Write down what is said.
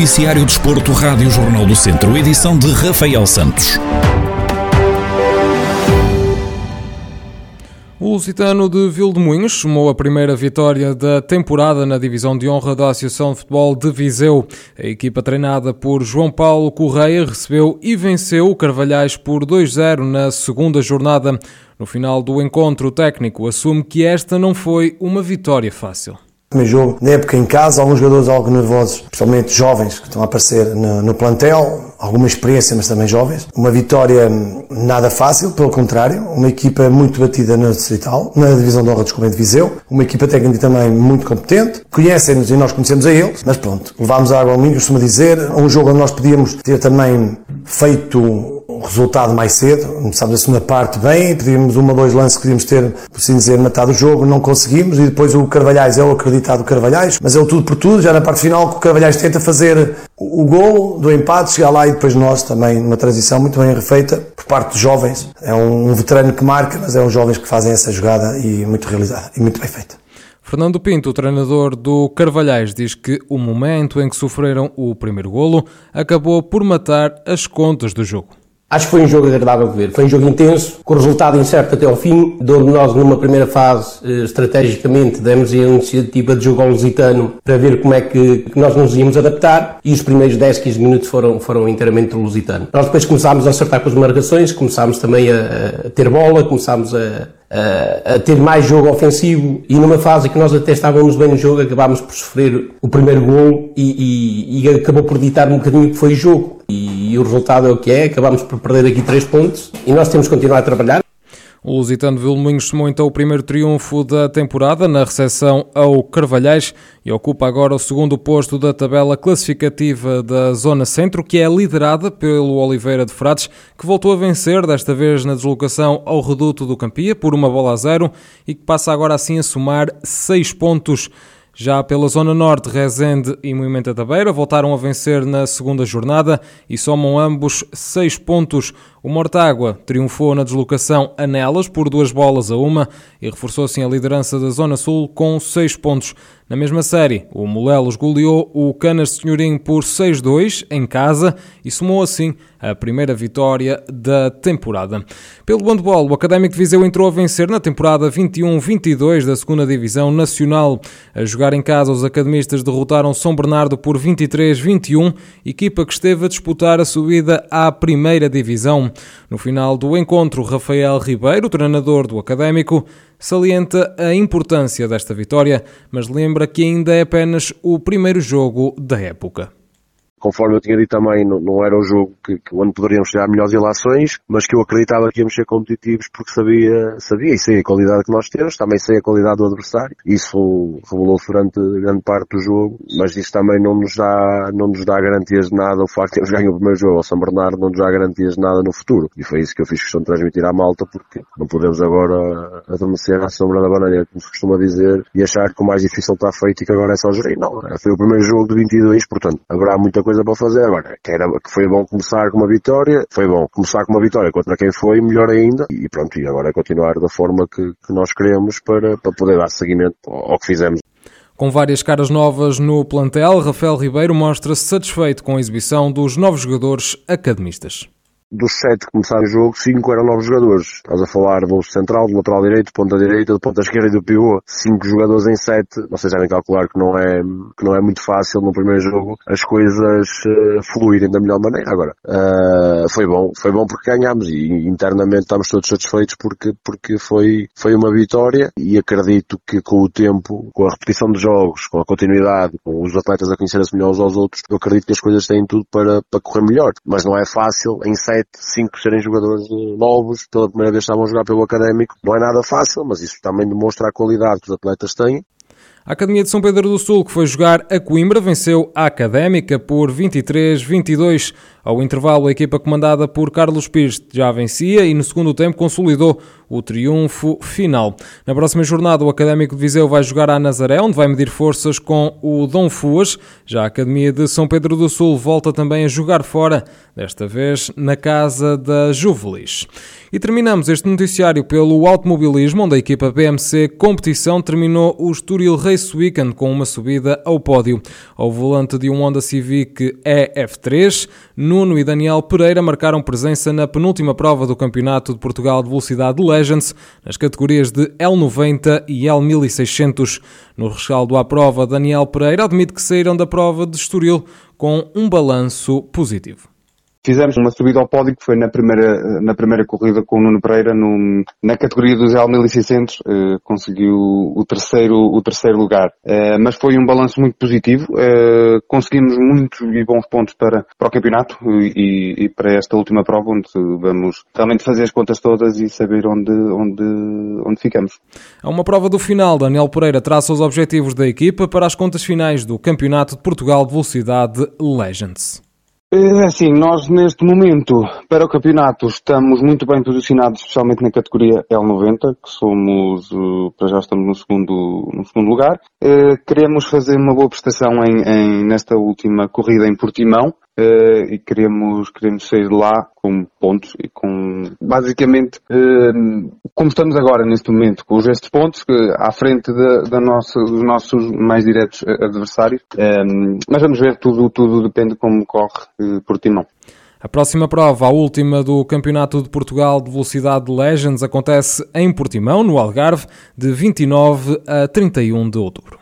Noticiário Desporto, Rádio Jornal do Centro, edição de Rafael Santos. O Lusitano de Vildemunhos somou a primeira vitória da temporada na divisão de honra da Associação de Futebol de Viseu. A equipa treinada por João Paulo Correia recebeu e venceu o Carvalhais por 2-0 na segunda jornada. No final do encontro, o técnico assume que esta não foi uma vitória fácil primeiro jogo na época em casa, alguns jogadores algo nervosos, principalmente jovens que estão a aparecer no, no, plantel, alguma experiência, mas também jovens. Uma vitória nada fácil, pelo contrário, uma equipa muito batida na distrital, na divisão de honra de Viseu, uma equipa técnica também muito competente, conhecem-nos e nós conhecemos a eles, mas pronto, levámos a água ao milho, costuma dizer, um jogo onde nós podíamos ter também feito resultado mais cedo. Começámos a segunda parte bem, pedimos uma ou dois lances que podíamos ter, por assim dizer, matado o jogo, não conseguimos, e depois o Carvalhais é o acreditado Carvalhais, mas é o tudo por tudo, já na parte final que o Carvalhais tenta fazer o gol do empate, chegar lá e depois nós também numa transição muito bem refeita por parte dos jovens. É um veterano que marca, mas é os jovens que fazem essa jogada e muito realizada e muito bem feita. Fernando Pinto, o treinador do Carvalhais, diz que o momento em que sofreram o primeiro golo acabou por matar as contas do jogo. Acho que foi um jogo agradável de ver. Foi um jogo intenso, com resultado incerto até ao fim, de onde nós, numa primeira fase, eh, estrategicamente, demos a iniciativa de jogo ao Lusitano para ver como é que, nós nos íamos adaptar e os primeiros 10, 15 minutos foram, foram inteiramente do Lusitano. Nós depois começámos a acertar com as marcações, começámos também a, a ter bola, começámos a, a, a, ter mais jogo ofensivo e numa fase que nós até estávamos bem no jogo, acabámos por sofrer o primeiro gol e, e, e acabou por ditar um bocadinho que foi o jogo. E, e o resultado é o que é, acabámos por perder aqui três pontos e nós temos que continuar a trabalhar. O Lusitano Vilmoinhos somou então o primeiro triunfo da temporada na recepção ao Carvalhais e ocupa agora o segundo posto da tabela classificativa da Zona Centro, que é liderada pelo Oliveira de Frades, que voltou a vencer, desta vez na deslocação ao reduto do Campia, por uma bola a zero e que passa agora assim a somar seis pontos. Já pela Zona Norte, Rezende e Moimenta da Beira voltaram a vencer na segunda jornada e somam ambos seis pontos. O Mortágua triunfou na deslocação a Nelas por duas bolas a uma e reforçou assim a liderança da Zona Sul com seis pontos. Na mesma série, o Molelos goleou o Canas Senhorim por 6-2 em casa e somou assim a primeira vitória da temporada. Pelo handball, o Académico de Viseu entrou a vencer na temporada 21-22 da segunda Divisão Nacional. A jogar em casa, os academistas derrotaram São Bernardo por 23-21, equipa que esteve a disputar a subida à primeira Divisão. No final do encontro, Rafael Ribeiro, treinador do Académico, salienta a importância desta vitória, mas lembra que ainda é apenas o primeiro jogo da época conforme eu tinha dito também, não, não era o jogo que, que onde poderíamos chegar melhores ilações, mas que eu acreditava que íamos ser competitivos porque sabia, sabia e sei a qualidade que nós temos, também sei a qualidade do adversário. Isso revelou durante grande parte do jogo, mas isso também não nos dá, não nos dá garantias de nada. O facto de termos ganho o primeiro jogo ao São Bernardo não nos dá garantias de nada no futuro. E foi isso que eu fiz questão de transmitir à malta porque não podemos agora adormecer à sombra da bananeira, como se costuma dizer, e achar que o mais difícil está feito e que agora é só gerir. Não, foi o primeiro jogo de 22, portanto, haverá muita coisa coisa para fazer. Agora, que, era, que foi bom começar com uma vitória, foi bom começar com uma vitória contra quem foi, melhor ainda. E pronto, e agora é continuar da forma que, que nós queremos para, para poder dar seguimento ao, que fizemos. Com várias caras novas no plantel, Rafael Ribeiro mostra-se satisfeito com a exibição dos novos jogadores academistas dos sete que começaram o jogo, cinco eram novos jogadores. Estás a falar do central, do lateral direito, ponta direita, do ponta esquerda e do pivô. Cinco jogadores em sete. Vocês devem calcular que não é, que não é muito fácil no primeiro jogo as coisas uh, fluírem da melhor maneira. Agora, uh, foi bom. Foi bom porque ganhámos e internamente estamos todos satisfeitos porque, porque foi, foi uma vitória e acredito que com o tempo, com a repetição de jogos, com a continuidade, com os atletas a conhecerem-se melhor uns aos outros, eu acredito que as coisas têm tudo para, para correr melhor. Mas não é fácil em sete 5 serem jogadores novos, pela primeira vez estavam a jogar pelo Académico. Não é nada fácil, mas isso também demonstra a qualidade que os atletas têm. A Academia de São Pedro do Sul, que foi jogar a Coimbra, venceu a Académica por 23-22. Ao intervalo, a equipa comandada por Carlos Pires já vencia e no segundo tempo consolidou o triunfo final. Na próxima jornada, o Académico de Viseu vai jogar à Nazaré, onde vai medir forças com o Dom Fuas. Já a Academia de São Pedro do Sul volta também a jogar fora, desta vez na casa da Juvelis. E terminamos este noticiário pelo automobilismo, onde a equipa BMC Competição terminou o Estoril Race Weekend com uma subida ao pódio. Ao volante de um Honda Civic EF3, Nuno e Daniel Pereira marcaram presença na penúltima prova do Campeonato de Portugal de Velocidade Legends, nas categorias de L90 e L1600. No rescaldo à prova, Daniel Pereira admite que saíram da prova de Estoril com um balanço positivo. Fizemos uma subida ao pódio que foi na primeira, na primeira corrida com o Nuno Pereira no, na categoria dos L1600, eh, conseguiu o terceiro, o terceiro lugar. Eh, mas foi um balanço muito positivo, eh, conseguimos muitos e bons pontos para, para o campeonato e, e, para esta última prova onde vamos realmente fazer as contas todas e saber onde, onde, onde ficamos. A uma prova do final, Daniel Pereira traça os objetivos da equipa para as contas finais do Campeonato de Portugal de Velocidade Legends. É assim, nós neste momento, para o campeonato, estamos muito bem posicionados, especialmente na categoria L90, que somos, eh, para já estamos no segundo, no segundo lugar. Eh, queremos fazer uma boa prestação em, em, nesta última corrida em Portimão, e queremos, queremos sair de lá com pontos e com, basicamente, uh, como estamos agora neste momento, com os estes pontos, que, à frente da, da nossa, dos nossos mais diretos adversários. Um, mas vamos ver, tudo, tudo depende de como corre uh, Portimão. A próxima prova, a última do Campeonato de Portugal de Velocidade Legends, acontece em Portimão, no Algarve, de 29 a 31 de outubro.